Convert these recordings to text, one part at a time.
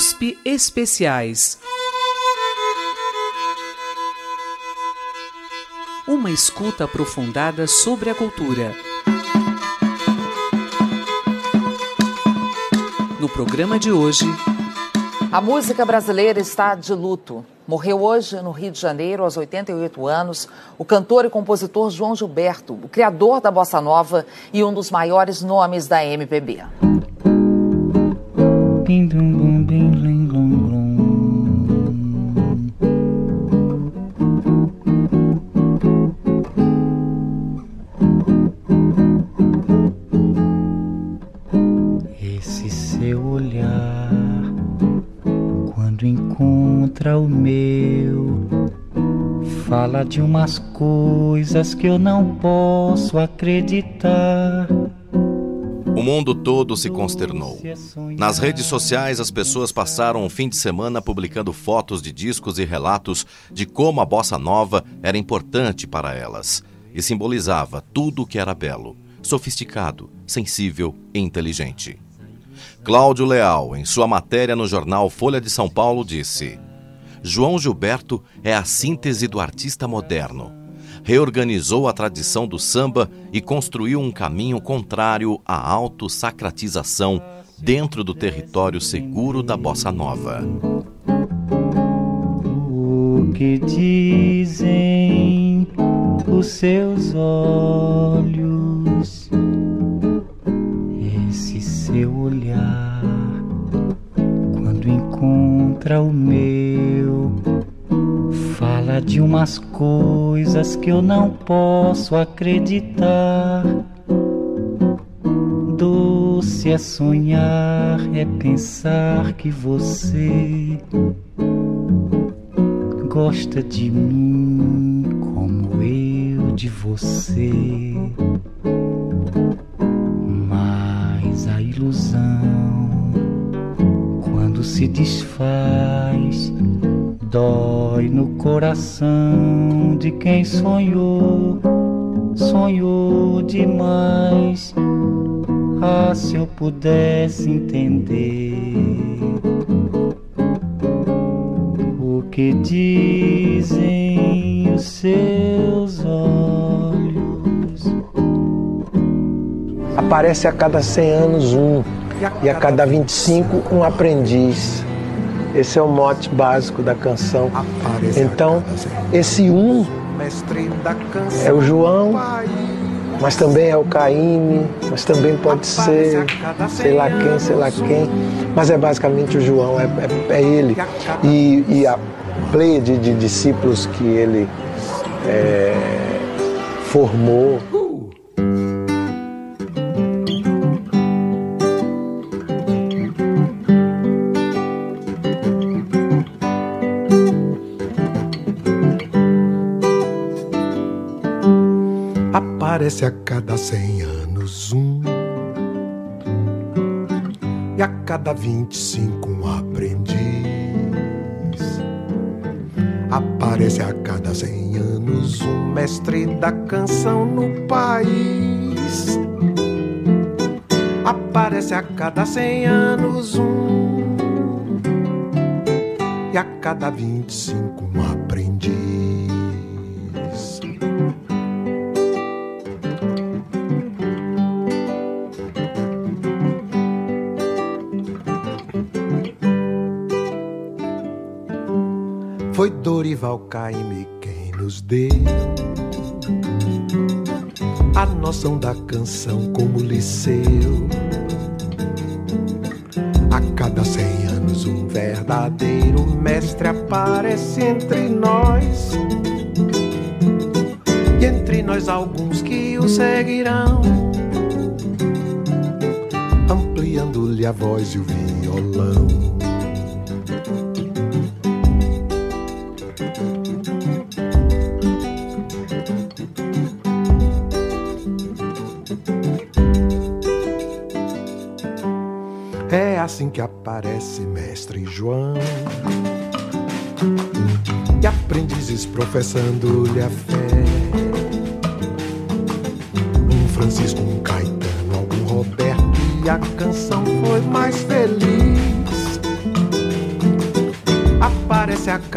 USP Especiais. Uma escuta aprofundada sobre a cultura. No programa de hoje. A música brasileira está de luto. Morreu hoje, no Rio de Janeiro, aos 88 anos, o cantor e compositor João Gilberto, o criador da bossa nova e um dos maiores nomes da MPB. Esse seu olhar, quando encontra o meu, fala de umas coisas que eu não posso acreditar. O mundo todo se consternou. Nas redes sociais, as pessoas passaram o fim de semana publicando fotos de discos e relatos de como a bossa nova era importante para elas e simbolizava tudo o que era belo, sofisticado, sensível e inteligente. Cláudio Leal, em sua matéria no jornal Folha de São Paulo, disse: João Gilberto é a síntese do artista moderno reorganizou a tradição do samba e construiu um caminho contrário à autossacratização dentro do território seguro da bossa nova. O que dizem os seus olhos, esse seu olhar, quando encontra o meu de umas coisas que eu não posso acreditar. Doce é sonhar, é pensar que você gosta de mim como eu de você. Mas a ilusão, quando se desfaz, dói no coração de quem sonhou, sonhou demais. Ah, se eu pudesse entender o que dizem os seus olhos. Aparece a cada 100 anos um, e a cada 25 um aprendiz. Esse é o mote básico da canção. Então, esse um é o João, mas também é o Caíme, mas também pode ser sei lá quem, sei lá quem, mas é basicamente o João, é, é, é ele. E, e, a pleia de, de, discípulos que ele é, formou. Aparece a cada cem anos um, e a cada vinte e cinco um aprendiz. Aparece a cada cem anos um mestre da canção no país. Aparece a cada cem anos um, e a cada vinte e cinco um Dorival Caymmi quem nos deu a noção da canção como liceu. A cada cem anos um verdadeiro mestre aparece entre nós. E entre nós alguns que o seguirão, ampliando-lhe a voz e o violão. É assim que aparece Mestre João. E aprendizes professando-lhe a fé. Um Francisco, um Caetano, algum Roberto. E a canção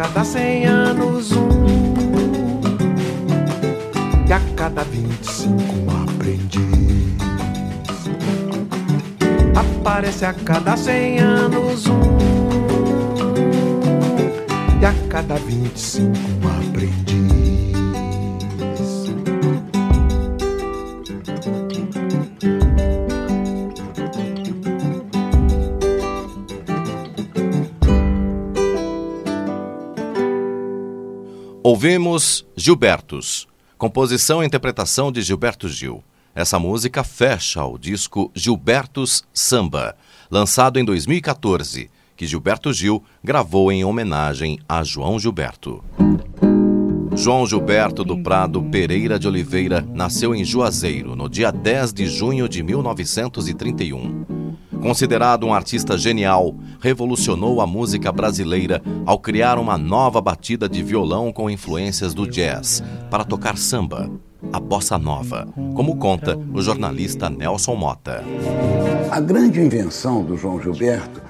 cada cem anos um. E a cada vinte e cinco um aprendiz. Aparece a cada cem anos um. E a cada vinte e cinco Ouvimos Gilbertos, composição e interpretação de Gilberto Gil. Essa música fecha o disco Gilbertos Samba, lançado em 2014, que Gilberto Gil gravou em homenagem a João Gilberto. João Gilberto do Prado Pereira de Oliveira nasceu em Juazeiro no dia 10 de junho de 1931. Considerado um artista genial, revolucionou a música brasileira ao criar uma nova batida de violão com influências do jazz para tocar samba, a bossa nova, como conta o jornalista Nelson Mota. A grande invenção do João Gilberto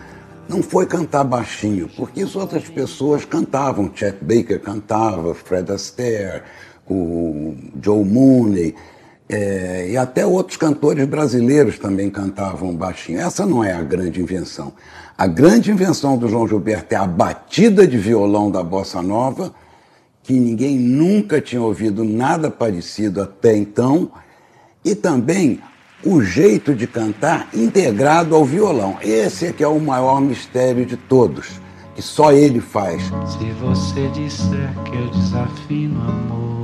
não foi cantar baixinho, porque as outras pessoas cantavam. Chet Baker cantava, Fred Astaire, o Joe Mooney. É, e até outros cantores brasileiros também cantavam baixinho. Essa não é a grande invenção. A grande invenção do João Gilberto é a batida de violão da bossa nova, que ninguém nunca tinha ouvido nada parecido até então, e também o jeito de cantar integrado ao violão. Esse é que é o maior mistério de todos, que só ele faz. Se você disser que eu desafino amor,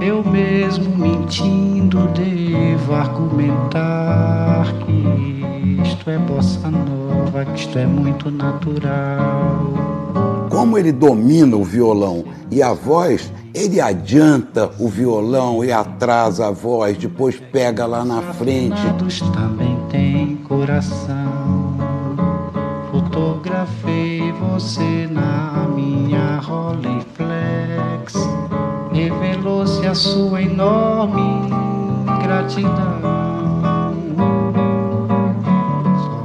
eu mesmo mentindo devo argumentar que isto é bossa nova, que isto é muito natural. Como ele domina o violão e a voz, ele adianta o violão e atrasa a voz, depois pega lá na frente. Também têm coração. Fotografei você a sua enorme gratidão.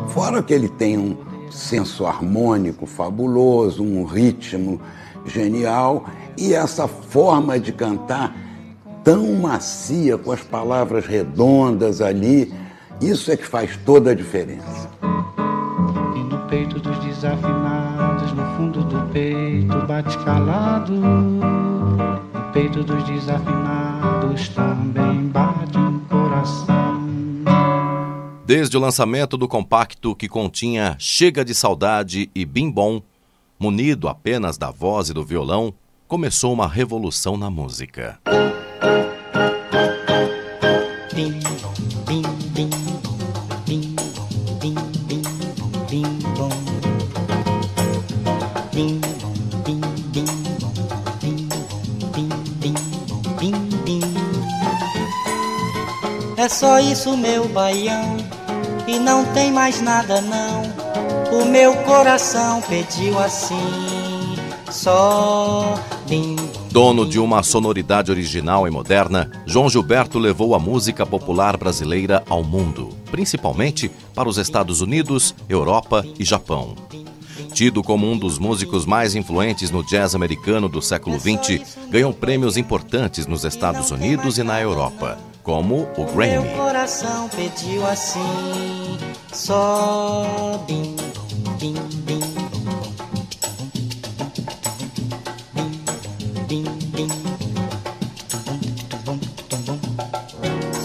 Fora que ele tem um senso harmônico fabuloso, um ritmo genial e essa forma de cantar tão macia, com as palavras redondas ali, isso é que faz toda a diferença. E no peito dos desafinados, no fundo do peito bate calado. Peito dos desafinados também bate um coração. Desde o lançamento do compacto que continha Chega de Saudade e Bim Bom, munido apenas da voz e do violão, começou uma revolução na música. É só isso, meu baião, e não tem mais nada não. O meu coração pediu assim, só bim. Dono de uma sonoridade original e moderna, João Gilberto levou a música popular brasileira ao mundo, principalmente para os Estados Unidos, Europa e Japão. Tido como um dos músicos mais influentes no jazz americano do século XX, ganhou prêmios importantes nos Estados Unidos e na Europa, como o Grammy. Meu coração pediu assim, só bim bim bim. Bim bim.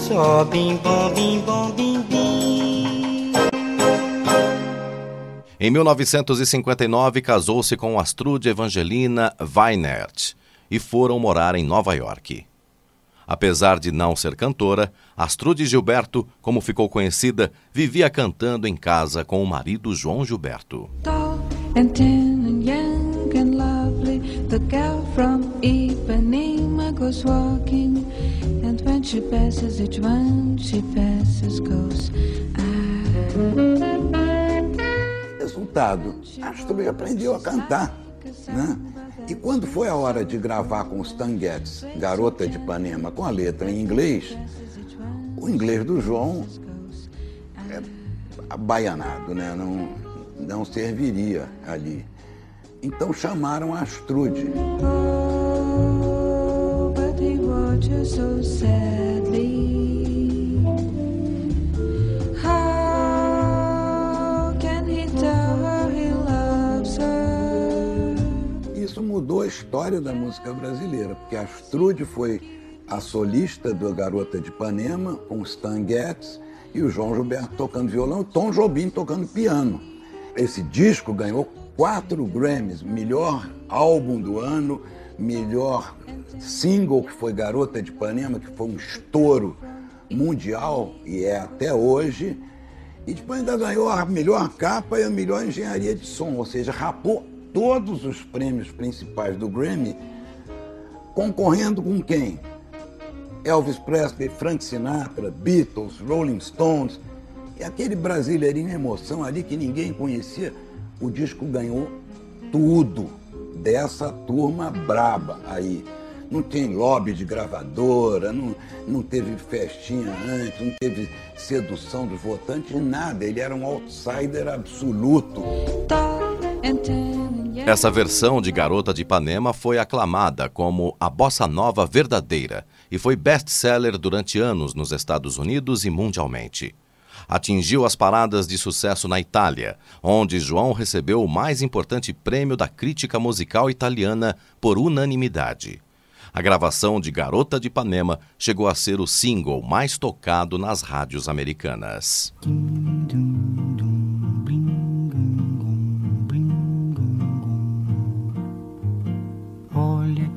Só bim bom, bim bom, bim bim. Em 1959, casou-se com Astrude Evangelina Weinert e foram morar em Nova York. Apesar de não ser cantora, Astrude Gilberto, como ficou conhecida, vivia cantando em casa com o marido João Gilberto. Resultado, Astrid aprendeu a cantar, né? E quando foi a hora de gravar com os Stan Getz, Garota de Ipanema, com a letra em inglês, o inglês do João é abaianado, né? Não, não serviria ali. Então chamaram a Astrude. Oh, Isso mudou a história da música brasileira, porque a Astrude foi a solista do Garota de Ipanema, com o Stan Getz e o João Gilberto tocando violão, Tom Jobim tocando piano. Esse disco ganhou quatro Grammys, melhor álbum do ano, melhor single que foi Garota de Ipanema, que foi um estouro mundial e é até hoje. E depois ainda ganhou a melhor capa e a melhor engenharia de som, ou seja, rapou todos os prêmios principais do Grammy, concorrendo com quem? Elvis Presley, Frank Sinatra, Beatles, Rolling Stones. E aquele brasileirinho em emoção ali que ninguém conhecia, o disco ganhou tudo dessa turma braba aí. Não tem lobby de gravadora, não, não teve festinha antes, não teve sedução dos votantes, nada. Ele era um outsider absoluto. Tall Essa versão de Garota de Ipanema foi aclamada como a bossa nova verdadeira e foi best-seller durante anos nos Estados Unidos e mundialmente. Atingiu as paradas de sucesso na Itália, onde João recebeu o mais importante prêmio da crítica musical italiana por unanimidade. A gravação de Garota de Ipanema chegou a ser o single mais tocado nas rádios americanas. Olha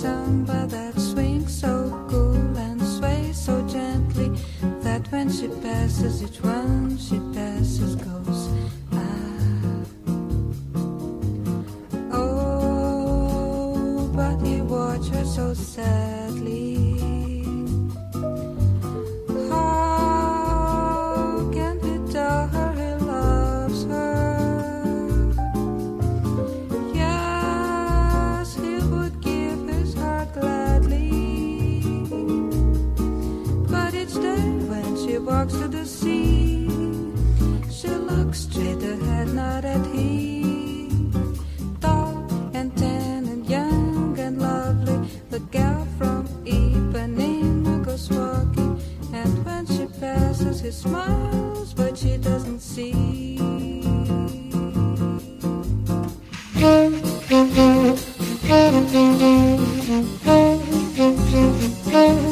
samba that swings so cool and sways so gently that when she passes, each one she passes goes. Ah. Oh, but he watched her so sadly. He smiles, but she doesn't see. Thank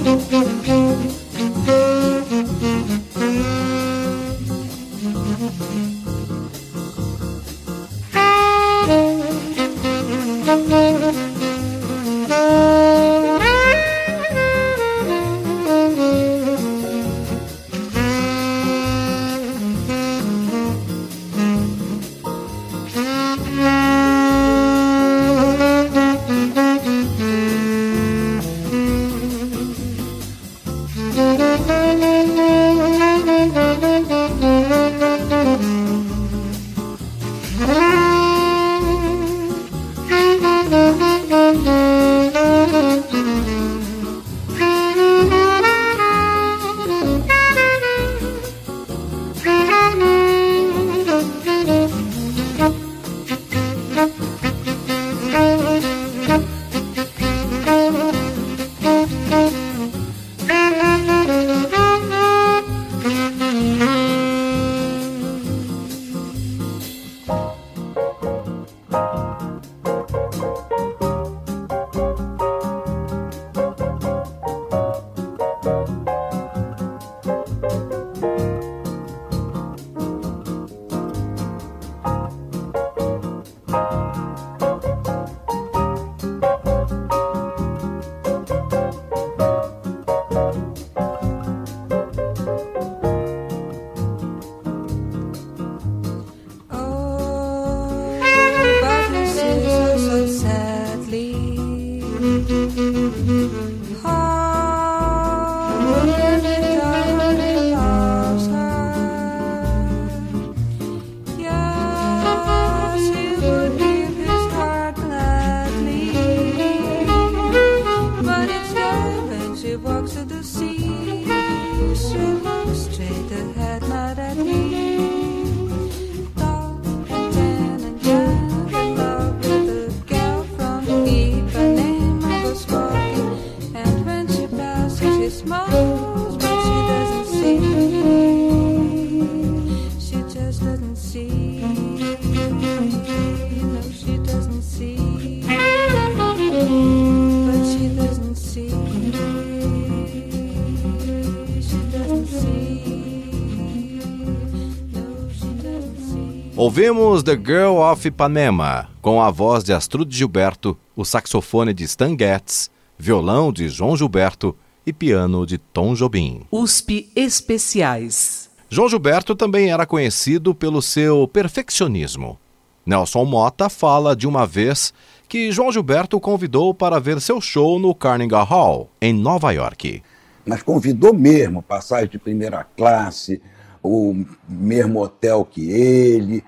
Ouvimos The Girl of Ipanema, com a voz de Astrude Gilberto, o saxofone de Stan Getz, violão de João Gilberto e piano de Tom Jobim. USP Especiais. João Gilberto também era conhecido pelo seu perfeccionismo. Nelson Mota fala de uma vez que João Gilberto o convidou para ver seu show no Carnegie Hall, em Nova York. mas convidou mesmo, passagem de primeira classe, o mesmo hotel que ele.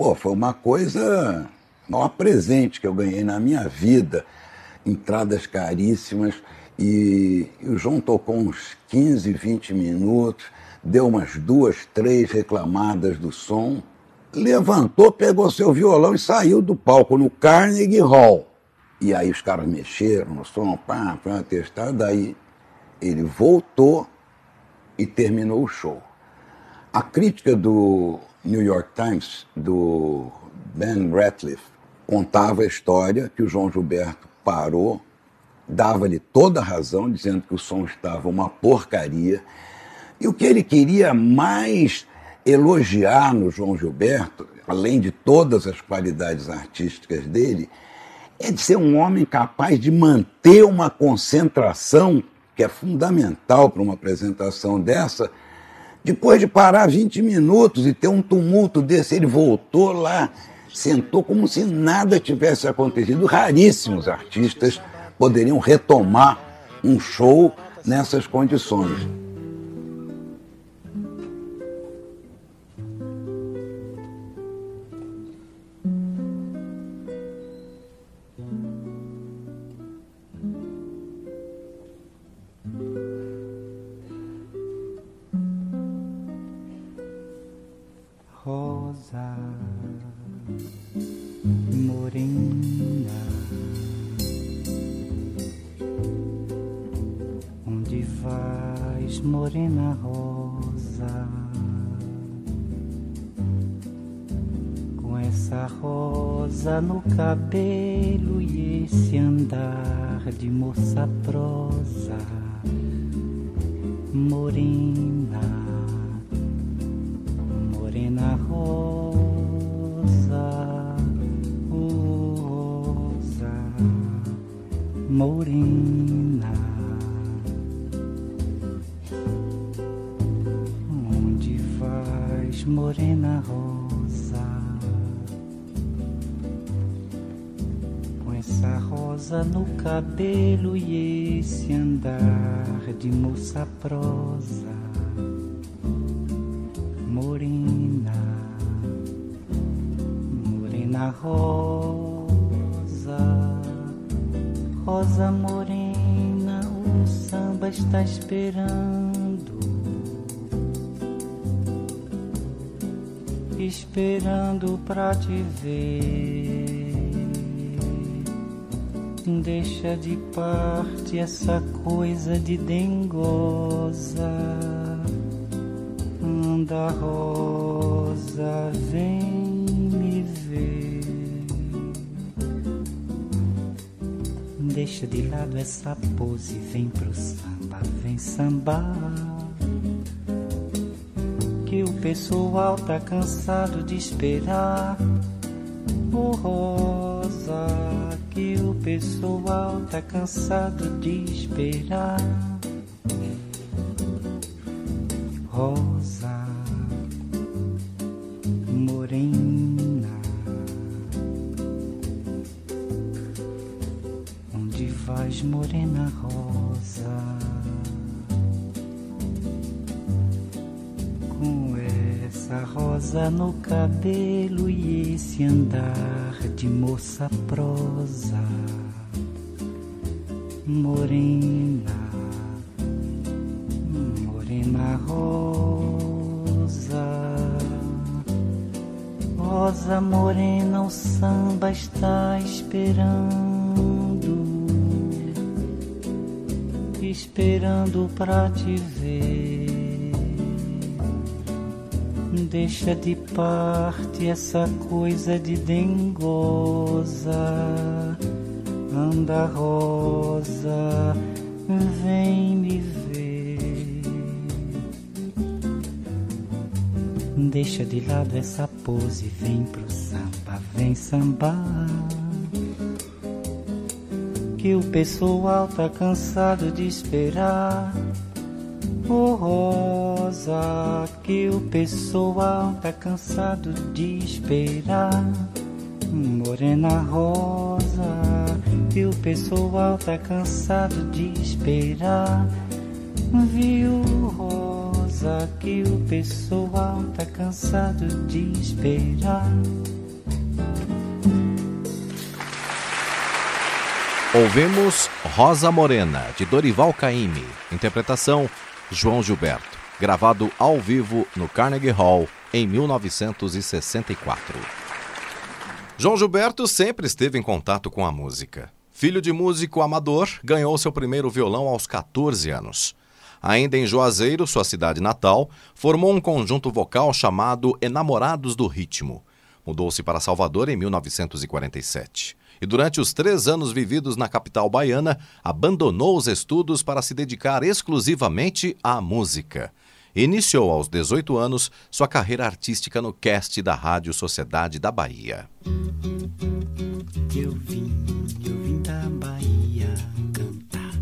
Pô, foi uma coisa, o maior presente que eu ganhei na minha vida. Entradas caríssimas. E, e o João tocou uns 15, 20 minutos, deu umas duas, três reclamadas do som, levantou, pegou seu violão e saiu do palco no Carnegie Hall. E aí os caras mexeram no som, pá, pá, testaram, daí ele voltou e terminou o show. A crítica do New York Times, do Ben Ratliff, contava a história que o João Gilberto parou, dava-lhe toda a razão, dizendo que o som estava uma porcaria. E o que ele queria mais elogiar no João Gilberto, além de todas as qualidades artísticas dele, é de ser um homem capaz de manter uma concentração que é fundamental para uma apresentação dessa. Depois de parar 20 minutos e ter um tumulto desse, ele voltou lá, sentou como se nada tivesse acontecido. Raríssimos artistas poderiam retomar um show nessas condições. Morena rosa? Com essa rosa no cabelo e esse andar de moça prosa, morena morena rosa, rosa, morena. Morena rosa? Com essa rosa no cabelo e esse andar de moça prosa. Morena, morena rosa, rosa morena, o samba está esperando, esperando pra te ver. Deixa de parte essa coisa de dengosa anda rosa, vem me ver. Deixa de lado essa pose, vem pro samba, vem sambar. Pessoal tá cansado de esperar. Oh rosa, que o pessoal tá cansado de esperar. rosa morena, onde vais, morena rosa, rosa no cabelo e esse andar de moça prosa morena, morena rosa, rosa morena, o samba está esperando, esperando pra te ver. Deixa de parte essa coisa de dengosa. Anda, Rosa, vem me ver. Deixa de lado essa pose, vem pro samba, vem sambar. Que o pessoal tá cansado de esperar. Oh Rosa, que o pessoal tá cansado de esperar. Morena Rosa, que o pessoal tá cansado de esperar. Viu Rosa, que o pessoal tá cansado de esperar. Ouvimos Rosa Morena, de Dorival Caymmi. Interpretação João Gilberto. Gravado ao vivo no Carnegie Hall em 1964. João Gilberto sempre esteve em contato com a música. Filho de músico amador, ganhou seu primeiro violão aos 14 anos. Ainda em Juazeiro, sua cidade natal, formou um conjunto vocal chamado Enamorados do Ritmo. Mudou-se para Salvador em 1947 e durante os três anos vividos na capital baiana, abandonou os estudos para se dedicar exclusivamente à música. Iniciou aos 18 anos sua carreira artística no cast da Rádio Sociedade da Bahia. Eu vim, eu vim da Bahia cantar,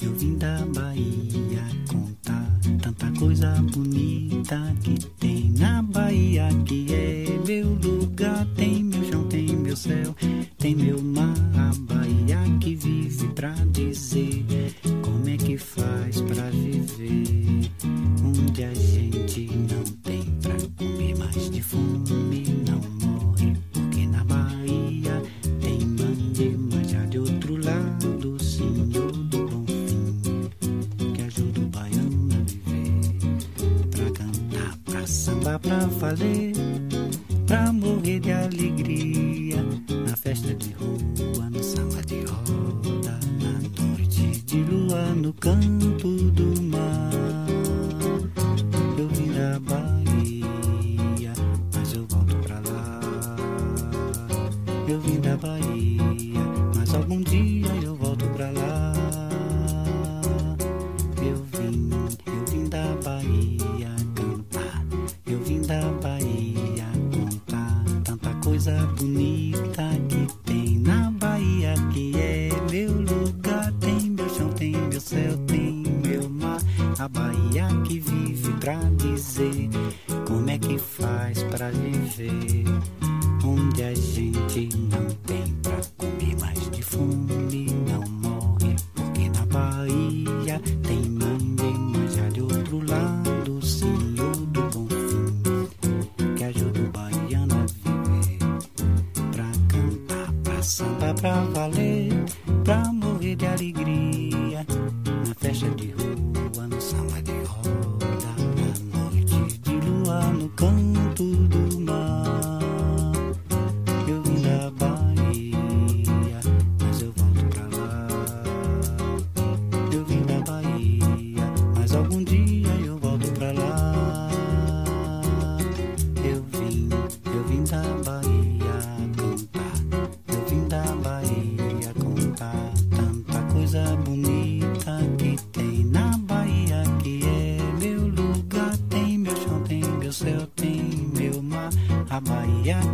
eu vim da Bahia contar tanta coisa bonita que tem na Bahia, que é meu lugar, tem meu céu, tem meu mar, a Bahia que vive pra dizer como é que faz pra viver, onde a gente não tem pra comer mais de fome, não pra viver. Onde a gente não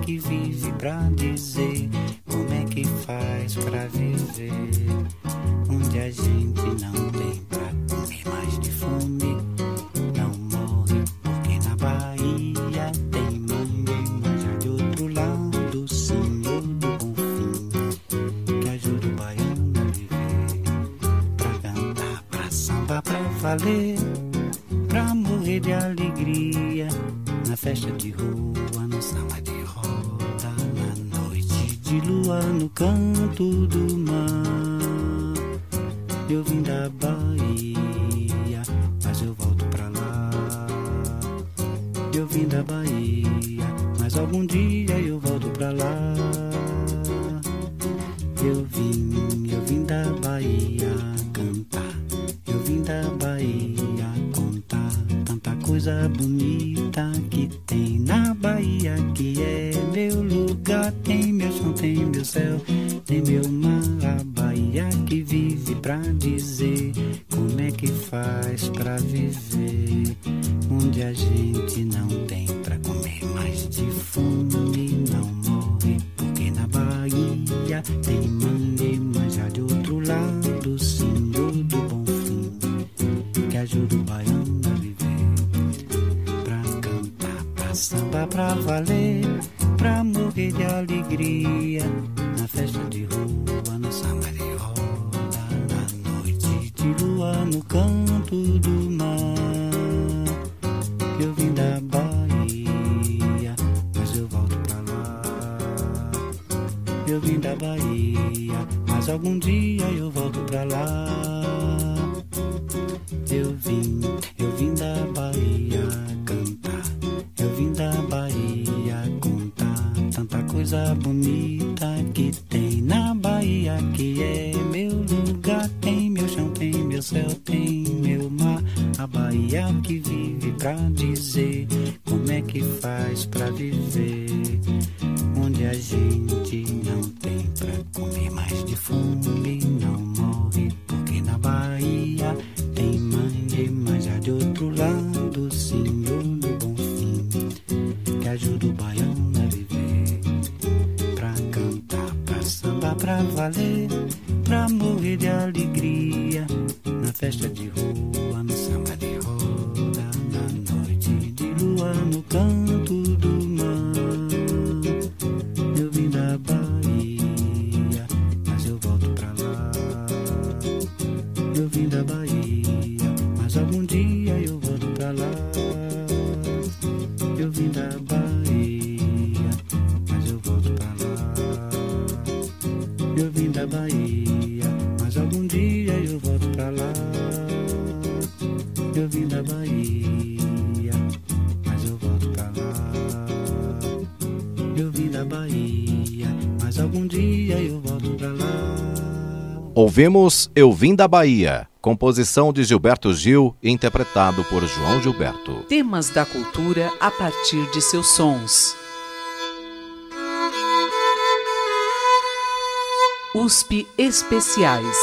que vive pra dizer Bahia cantar, eu vim da Bahia contar tanta coisa bonita que tem na Bahia que é meu lugar, tem meu chão, tem meu céu, tem meu Eu vim da Bahia, mas algum dia eu volto pra lá. Eu vim, eu vim da Bahia cantar. Eu vim da Bahia contar tanta coisa bonita que tem na Bahia que é meu lugar, tem meu chão, tem meu céu, tem meu mar. A Bahia que vive pra dizer como é que faz pra viver, a gente não tem pra comer mais de fome, não morre, porque na Bahia tem mangue, mas já de outro lado, senhor do bom fim, que ajuda o baiano a viver, pra cantar, pra samba, pra valer, pra morrer de alegria, na festa de rua, no samba de roda, na noite de lua, no canto do Ouvimos Eu Vim da Bahia, composição de Gilberto Gil, interpretado por João Gilberto. Temas da cultura a partir de seus sons. USP Especiais.